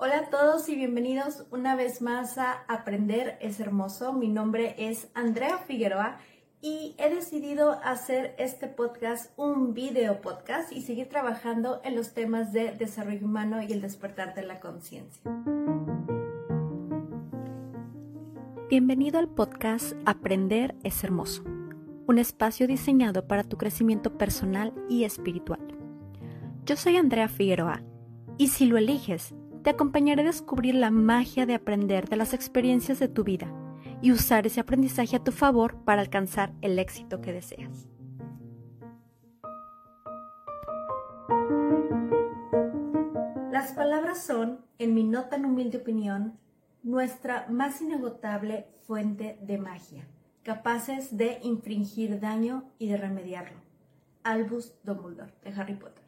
Hola a todos y bienvenidos una vez más a Aprender es Hermoso. Mi nombre es Andrea Figueroa y he decidido hacer este podcast un video podcast y seguir trabajando en los temas de desarrollo humano y el despertar de la conciencia. Bienvenido al podcast Aprender es Hermoso, un espacio diseñado para tu crecimiento personal y espiritual. Yo soy Andrea Figueroa y si lo eliges, te acompañaré a descubrir la magia de aprender de las experiencias de tu vida y usar ese aprendizaje a tu favor para alcanzar el éxito que deseas. Las palabras son, en mi no tan humilde opinión, nuestra más inagotable fuente de magia, capaces de infringir daño y de remediarlo. Albus Dumbledore, de Harry Potter.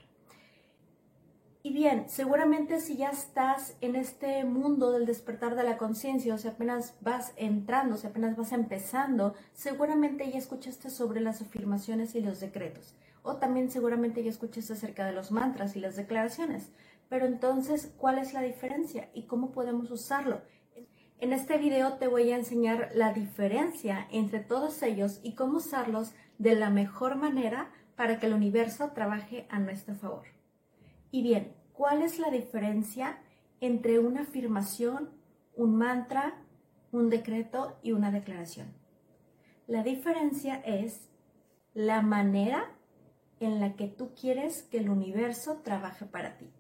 Y bien, seguramente si ya estás en este mundo del despertar de la conciencia, o si apenas vas entrando, si apenas vas empezando, seguramente ya escuchaste sobre las afirmaciones y los decretos. O también seguramente ya escuchaste acerca de los mantras y las declaraciones. Pero entonces, ¿cuál es la diferencia y cómo podemos usarlo? En este video te voy a enseñar la diferencia entre todos ellos y cómo usarlos de la mejor manera para que el universo trabaje a nuestro favor. Y bien, ¿cuál es la diferencia entre una afirmación, un mantra, un decreto y una declaración? La diferencia es la manera en la que tú quieres que el universo trabaje para ti.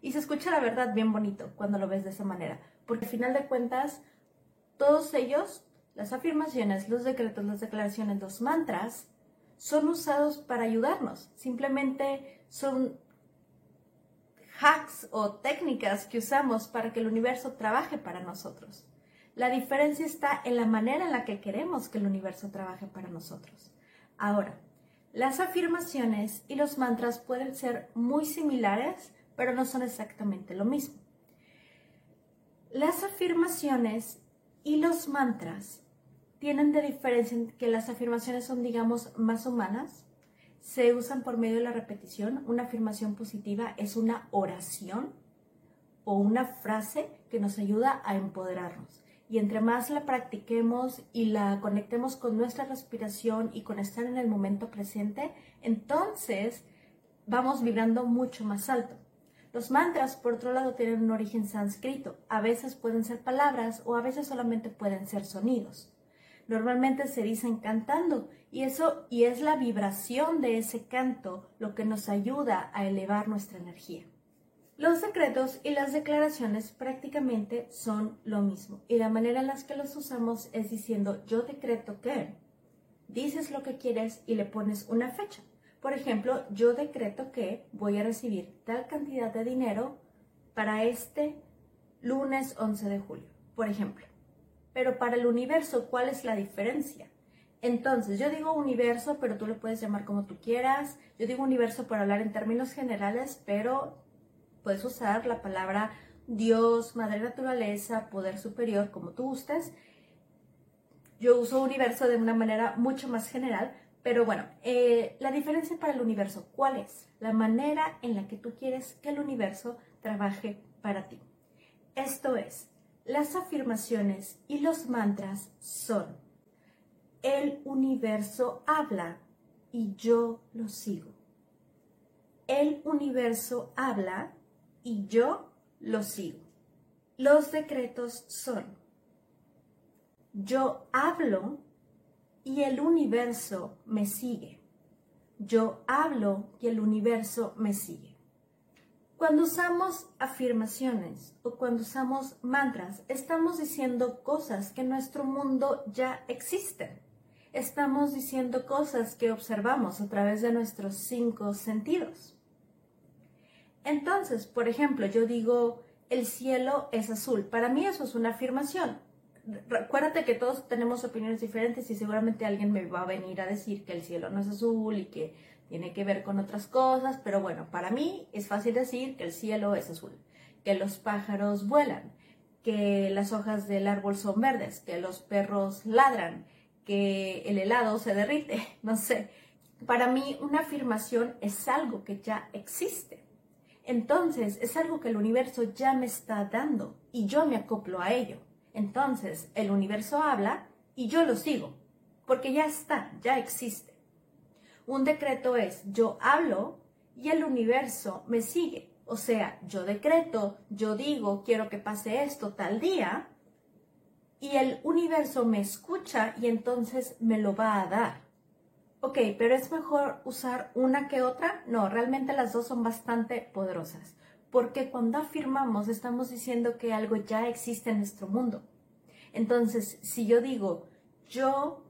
Y se escucha la verdad bien bonito cuando lo ves de esa manera, porque al final de cuentas, todos ellos, las afirmaciones, los decretos, las declaraciones, los mantras, son usados para ayudarnos. Simplemente son hacks o técnicas que usamos para que el universo trabaje para nosotros. La diferencia está en la manera en la que queremos que el universo trabaje para nosotros. Ahora, las afirmaciones y los mantras pueden ser muy similares, pero no son exactamente lo mismo. Las afirmaciones y los mantras tienen de diferencia en que las afirmaciones son, digamos, más humanas, se usan por medio de la repetición. Una afirmación positiva es una oración o una frase que nos ayuda a empoderarnos. Y entre más la practiquemos y la conectemos con nuestra respiración y con estar en el momento presente, entonces vamos vibrando mucho más alto. Los mantras, por otro lado, tienen un origen sánscrito. A veces pueden ser palabras o a veces solamente pueden ser sonidos normalmente se dicen cantando y eso y es la vibración de ese canto lo que nos ayuda a elevar nuestra energía. Los decretos y las declaraciones prácticamente son lo mismo y la manera en la que los usamos es diciendo yo decreto que dices lo que quieres y le pones una fecha. Por ejemplo, yo decreto que voy a recibir tal cantidad de dinero para este lunes 11 de julio, por ejemplo. Pero para el universo, ¿cuál es la diferencia? Entonces, yo digo universo, pero tú lo puedes llamar como tú quieras. Yo digo universo para hablar en términos generales, pero puedes usar la palabra Dios, Madre Naturaleza, Poder Superior, como tú gustes. Yo uso universo de una manera mucho más general, pero bueno, eh, la diferencia para el universo, ¿cuál es? La manera en la que tú quieres que el universo trabaje para ti. Esto es, las afirmaciones y los mantras son, el universo habla y yo lo sigo. El universo habla y yo lo sigo. Los decretos son, yo hablo y el universo me sigue. Yo hablo y el universo me sigue. Cuando usamos afirmaciones o cuando usamos mantras, estamos diciendo cosas que en nuestro mundo ya existen. Estamos diciendo cosas que observamos a través de nuestros cinco sentidos. Entonces, por ejemplo, yo digo, el cielo es azul. Para mí eso es una afirmación. Recuérdate que todos tenemos opiniones diferentes y seguramente alguien me va a venir a decir que el cielo no es azul y que tiene que ver con otras cosas, pero bueno, para mí es fácil decir que el cielo es azul, que los pájaros vuelan, que las hojas del árbol son verdes, que los perros ladran, que el helado se derrite, no sé. Para mí una afirmación es algo que ya existe. entonces es algo que el universo ya me está dando y yo me acoplo a ello. Entonces el universo habla y yo lo sigo, porque ya está, ya existe. Un decreto es yo hablo y el universo me sigue. O sea, yo decreto, yo digo, quiero que pase esto tal día, y el universo me escucha y entonces me lo va a dar. Ok, pero es mejor usar una que otra. No, realmente las dos son bastante poderosas, porque cuando afirmamos estamos diciendo que algo ya existe en nuestro mundo. Entonces, si yo digo, yo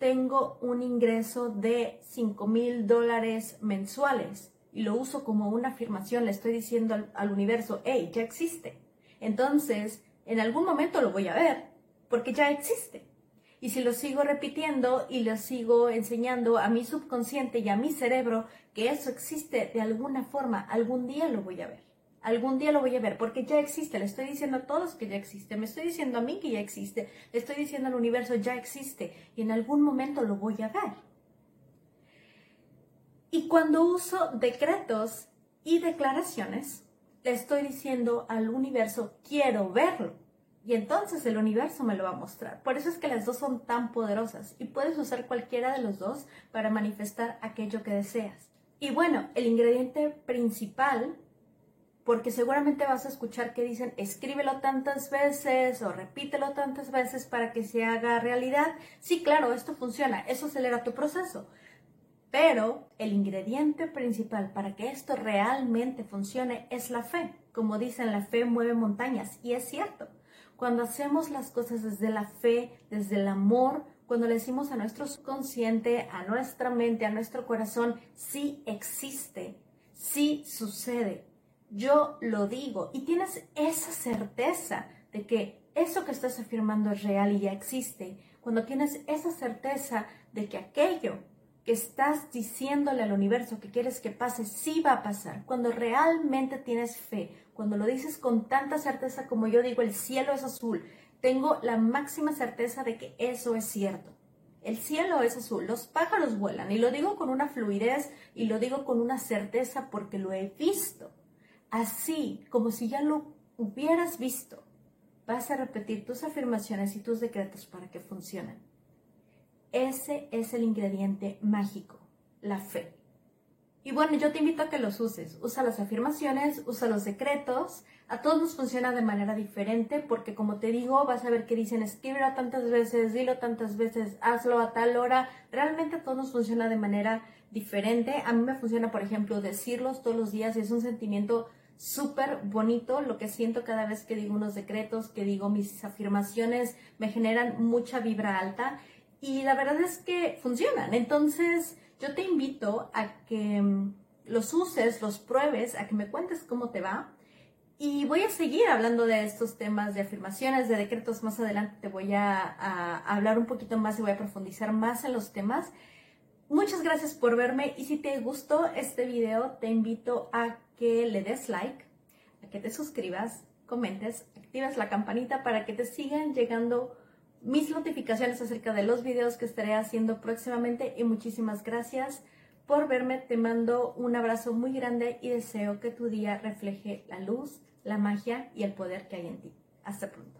tengo un ingreso de 5 mil dólares mensuales y lo uso como una afirmación, le estoy diciendo al, universo, hey, ya existe. Entonces, en algún momento lo voy a ver, porque ya existe. Y si lo sigo repitiendo y lo sigo enseñando a mi subconsciente y a mi cerebro que eso existe de alguna forma, algún día lo voy a ver. Algún día lo voy a ver porque ya existe. Le estoy diciendo a todos que ya existe. Me estoy diciendo a mí que ya existe. Le estoy diciendo al universo ya existe. Y en algún momento lo voy a ver. Y cuando uso decretos y declaraciones, le estoy diciendo al universo quiero verlo. Y entonces el universo me lo va a mostrar. Por eso es que las dos son tan poderosas y puedes usar cualquiera de los dos para manifestar aquello que deseas. Y bueno, el ingrediente principal, porque seguramente vas a escuchar que dicen escríbelo tantas veces o repítelo tantas veces para que se haga realidad. Sí, claro, esto funciona, eso acelera tu proceso. Pero el ingrediente principal para que esto realmente funcione es la fe. Como dicen, la fe mueve montañas y es cierto. Cuando hacemos las cosas desde la fe, desde el amor, cuando le decimos a nuestro subconsciente, a nuestra mente, a nuestro corazón, sí existe, sí sucede. Yo lo digo y tienes esa certeza de que eso que estás afirmando es real y ya existe. Cuando tienes esa certeza de que aquello que estás diciéndole al universo que quieres que pase, sí va a pasar. Cuando realmente tienes fe, cuando lo dices con tanta certeza como yo digo, el cielo es azul, tengo la máxima certeza de que eso es cierto. El cielo es azul, los pájaros vuelan y lo digo con una fluidez y lo digo con una certeza porque lo he visto. Así como si ya lo hubieras visto, vas a repetir tus afirmaciones y tus decretos para que funcionen. Ese es el ingrediente mágico, la fe. Y bueno, yo te invito a que los uses. Usa las afirmaciones, usa los decretos. A todos nos funciona de manera diferente porque como te digo, vas a ver que dicen escríbelo tantas veces, dilo tantas veces, hazlo a tal hora. Realmente a todos nos funciona de manera diferente. A mí me funciona, por ejemplo, decirlos todos los días y es un sentimiento súper bonito lo que siento cada vez que digo unos decretos, que digo mis afirmaciones, me generan mucha vibra alta y la verdad es que funcionan. Entonces, yo te invito a que mm, los uses, los pruebes, a que me cuentes cómo te va. Y voy a seguir hablando de estos temas de afirmaciones, de decretos. Más adelante te voy a, a, hablar un poquito más y voy a profundizar más en los temas. Muchas gracias por verme y si te gustó este video, te invito a que le des like, a que te suscribas, comentes, actives la campanita para que te sigan llegando mis notificaciones acerca de los videos que estaré haciendo próximamente y muchísimas gracias por verme. Te mando un abrazo muy grande y deseo que tu día refleje la luz, la magia y el poder que hay en ti. Hasta pronto.